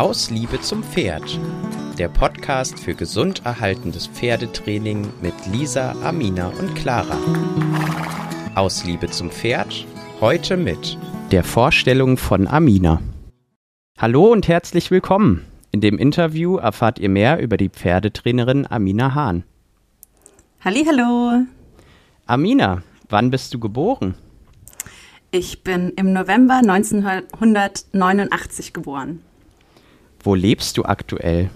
Aus Liebe zum Pferd. Der Podcast für gesund erhaltendes Pferdetraining mit Lisa, Amina und Clara. Aus Liebe zum Pferd. Heute mit der Vorstellung von Amina. Hallo und herzlich willkommen. In dem Interview erfahrt ihr mehr über die Pferdetrainerin Amina Hahn. Hallo. Amina, wann bist du geboren? Ich bin im November 1989 geboren. Wo lebst du aktuell?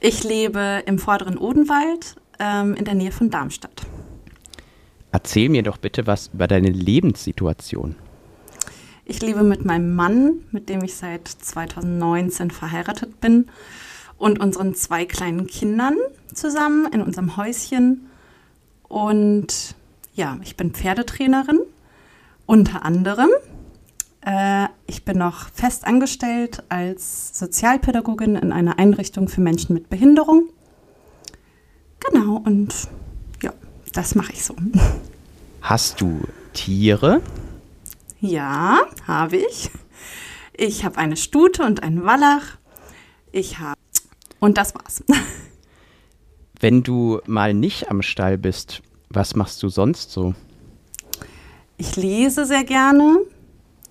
Ich lebe im vorderen Odenwald ähm, in der Nähe von Darmstadt. Erzähl mir doch bitte was über deine Lebenssituation. Ich lebe mit meinem Mann, mit dem ich seit 2019 verheiratet bin, und unseren zwei kleinen Kindern zusammen in unserem Häuschen. Und ja, ich bin Pferdetrainerin unter anderem. Äh, ich bin noch fest angestellt als Sozialpädagogin in einer Einrichtung für Menschen mit Behinderung. Genau, und ja, das mache ich so. Hast du Tiere? Ja, habe ich. Ich habe eine Stute und einen Wallach. Ich habe. Und das war's. Wenn du mal nicht am Stall bist, was machst du sonst so? Ich lese sehr gerne.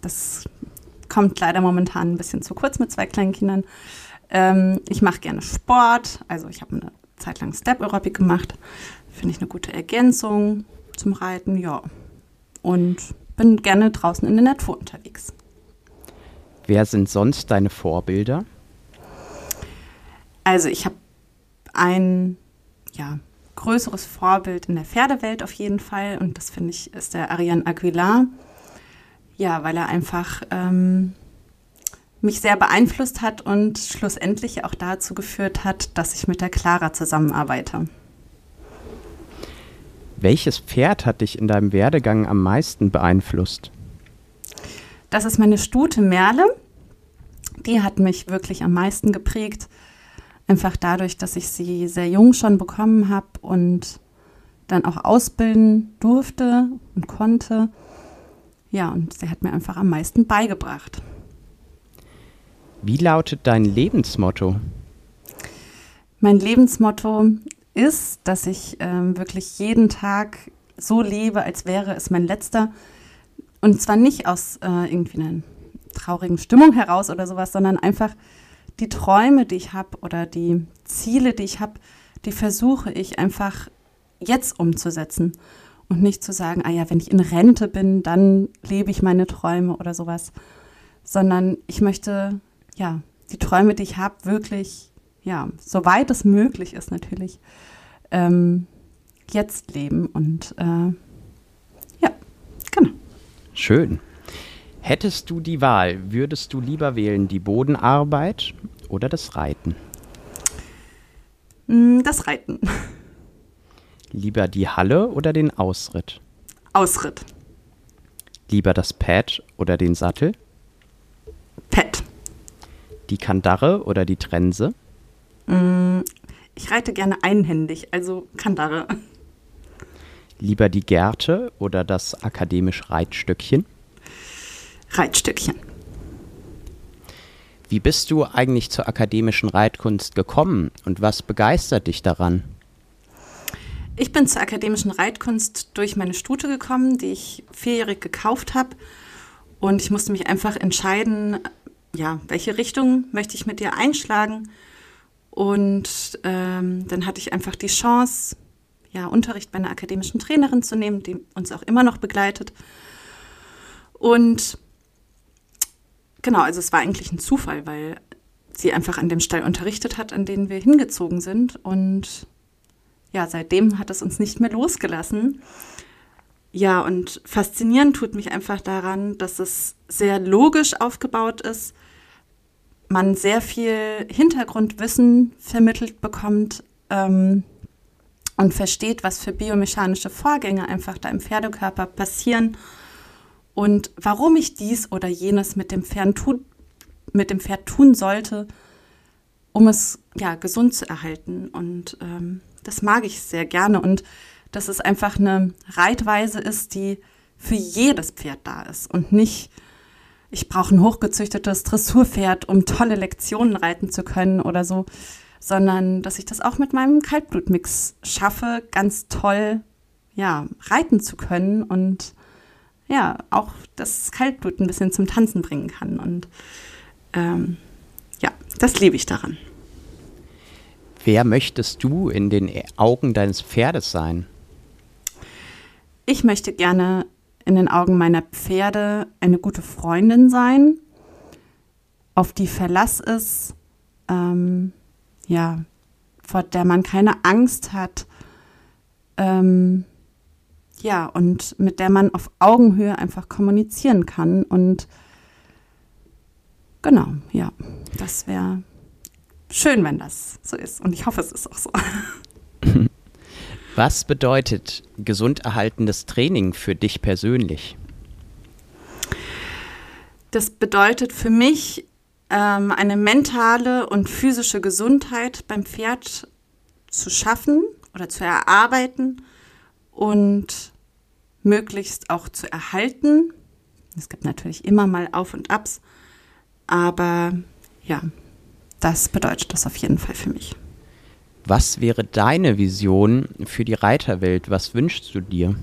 Das kommt leider momentan ein bisschen zu kurz mit zwei kleinen Kindern. Ähm, ich mache gerne Sport. Also ich habe eine Zeit lang Step Aerobic gemacht. Finde ich eine gute Ergänzung zum Reiten, ja. Und bin gerne draußen in der Natur unterwegs. Wer sind sonst deine Vorbilder? Also ich habe ein ja, größeres Vorbild in der Pferdewelt auf jeden Fall und das finde ich ist der Ariane Aguilar. Ja, weil er einfach ähm, mich sehr beeinflusst hat und schlussendlich auch dazu geführt hat, dass ich mit der Clara zusammenarbeite. Welches Pferd hat dich in deinem Werdegang am meisten beeinflusst? Das ist meine Stute Merle. Die hat mich wirklich am meisten geprägt. Einfach dadurch, dass ich sie sehr jung schon bekommen habe und dann auch ausbilden durfte und konnte. Ja, und sie hat mir einfach am meisten beigebracht. Wie lautet dein Lebensmotto? Mein Lebensmotto ist, dass ich ähm, wirklich jeden Tag so lebe, als wäre es mein letzter. Und zwar nicht aus äh, irgendwie einer traurigen Stimmung heraus oder sowas, sondern einfach die Träume, die ich habe oder die Ziele, die ich habe, die versuche ich einfach jetzt umzusetzen und nicht zu sagen, ah ja, wenn ich in Rente bin, dann lebe ich meine Träume oder sowas, sondern ich möchte ja die Träume, die ich habe, wirklich ja, soweit es möglich ist natürlich, ähm, jetzt leben. Und äh, ja, genau. Schön. Hättest du die Wahl, würdest du lieber wählen die Bodenarbeit oder das Reiten? Mm, das Reiten. Lieber die Halle oder den Ausritt? Ausritt. Lieber das Pad oder den Sattel? Pad. Die Kandare oder die Trense? Mm, ich reite gerne einhändig, also Kandare. Lieber die Gerte oder das akademische Reitstöckchen? Reitstöckchen. Wie bist du eigentlich zur akademischen Reitkunst gekommen und was begeistert dich daran? Ich bin zur akademischen Reitkunst durch meine Stute gekommen, die ich vierjährig gekauft habe. Und ich musste mich einfach entscheiden, ja, welche Richtung möchte ich mit dir einschlagen. Und ähm, dann hatte ich einfach die Chance, ja, Unterricht bei einer akademischen Trainerin zu nehmen, die uns auch immer noch begleitet. Und genau, also es war eigentlich ein Zufall, weil sie einfach an dem Stall unterrichtet hat, an den wir hingezogen sind. Und ja, seitdem hat es uns nicht mehr losgelassen. Ja, und faszinierend tut mich einfach daran, dass es sehr logisch aufgebaut ist man sehr viel Hintergrundwissen vermittelt bekommt ähm, und versteht, was für biomechanische Vorgänge einfach da im Pferdekörper passieren und warum ich dies oder jenes mit dem Pferd, tun, mit dem Pferd tun sollte, um es ja gesund zu erhalten. Und ähm, das mag ich sehr gerne und dass es einfach eine Reitweise ist, die für jedes Pferd da ist und nicht ich brauche ein hochgezüchtetes Dressurpferd, um tolle Lektionen reiten zu können oder so, sondern dass ich das auch mit meinem Kaltblutmix schaffe, ganz toll ja, reiten zu können und ja, auch das Kaltblut ein bisschen zum Tanzen bringen kann. Und ähm, ja, das liebe ich daran. Wer möchtest du in den Augen deines Pferdes sein? Ich möchte gerne in den Augen meiner Pferde eine gute Freundin sein, auf die Verlass ist, ähm, ja, vor der man keine Angst hat, ähm, ja, und mit der man auf Augenhöhe einfach kommunizieren kann. Und genau, ja, das wäre schön, wenn das so ist. Und ich hoffe, es ist auch so. Was bedeutet gesund erhaltendes Training für dich persönlich? Das bedeutet für mich ähm, eine mentale und physische Gesundheit beim Pferd zu schaffen oder zu erarbeiten und möglichst auch zu erhalten. Es gibt natürlich immer mal Auf und Abs, aber ja, das bedeutet das auf jeden Fall für mich. Was wäre deine Vision für die Reiterwelt? Was wünschst du dir?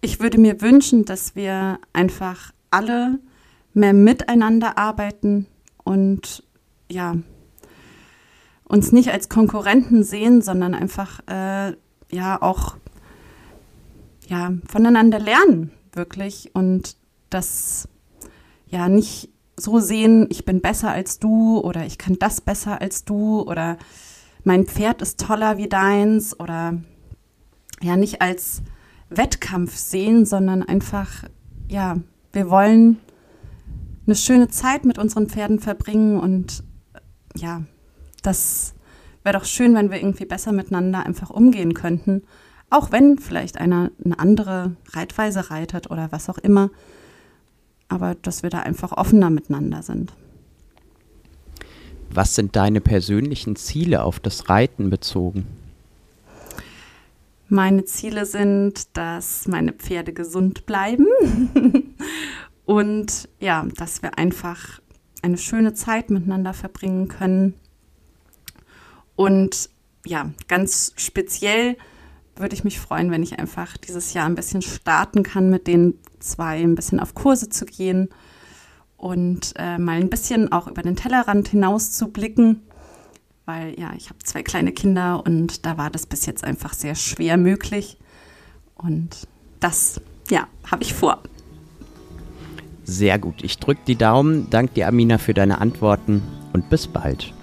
Ich würde mir wünschen, dass wir einfach alle mehr miteinander arbeiten und ja, uns nicht als Konkurrenten sehen, sondern einfach äh, ja auch ja, voneinander lernen, wirklich. Und das ja nicht so sehen, ich bin besser als du oder ich kann das besser als du oder mein Pferd ist toller wie deins oder ja nicht als Wettkampf sehen, sondern einfach, ja, wir wollen eine schöne Zeit mit unseren Pferden verbringen und ja, das wäre doch schön, wenn wir irgendwie besser miteinander einfach umgehen könnten. Auch wenn vielleicht einer eine andere Reitweise reitet oder was auch immer aber dass wir da einfach offener miteinander sind. Was sind deine persönlichen Ziele auf das Reiten bezogen? Meine Ziele sind, dass meine Pferde gesund bleiben und ja, dass wir einfach eine schöne Zeit miteinander verbringen können. Und ja, ganz speziell würde ich mich freuen, wenn ich einfach dieses Jahr ein bisschen starten kann, mit den zwei ein bisschen auf Kurse zu gehen und äh, mal ein bisschen auch über den Tellerrand hinaus zu blicken, weil ja, ich habe zwei kleine Kinder und da war das bis jetzt einfach sehr schwer möglich und das, ja, habe ich vor. Sehr gut. Ich drücke die Daumen. Danke dir, Amina, für deine Antworten und bis bald.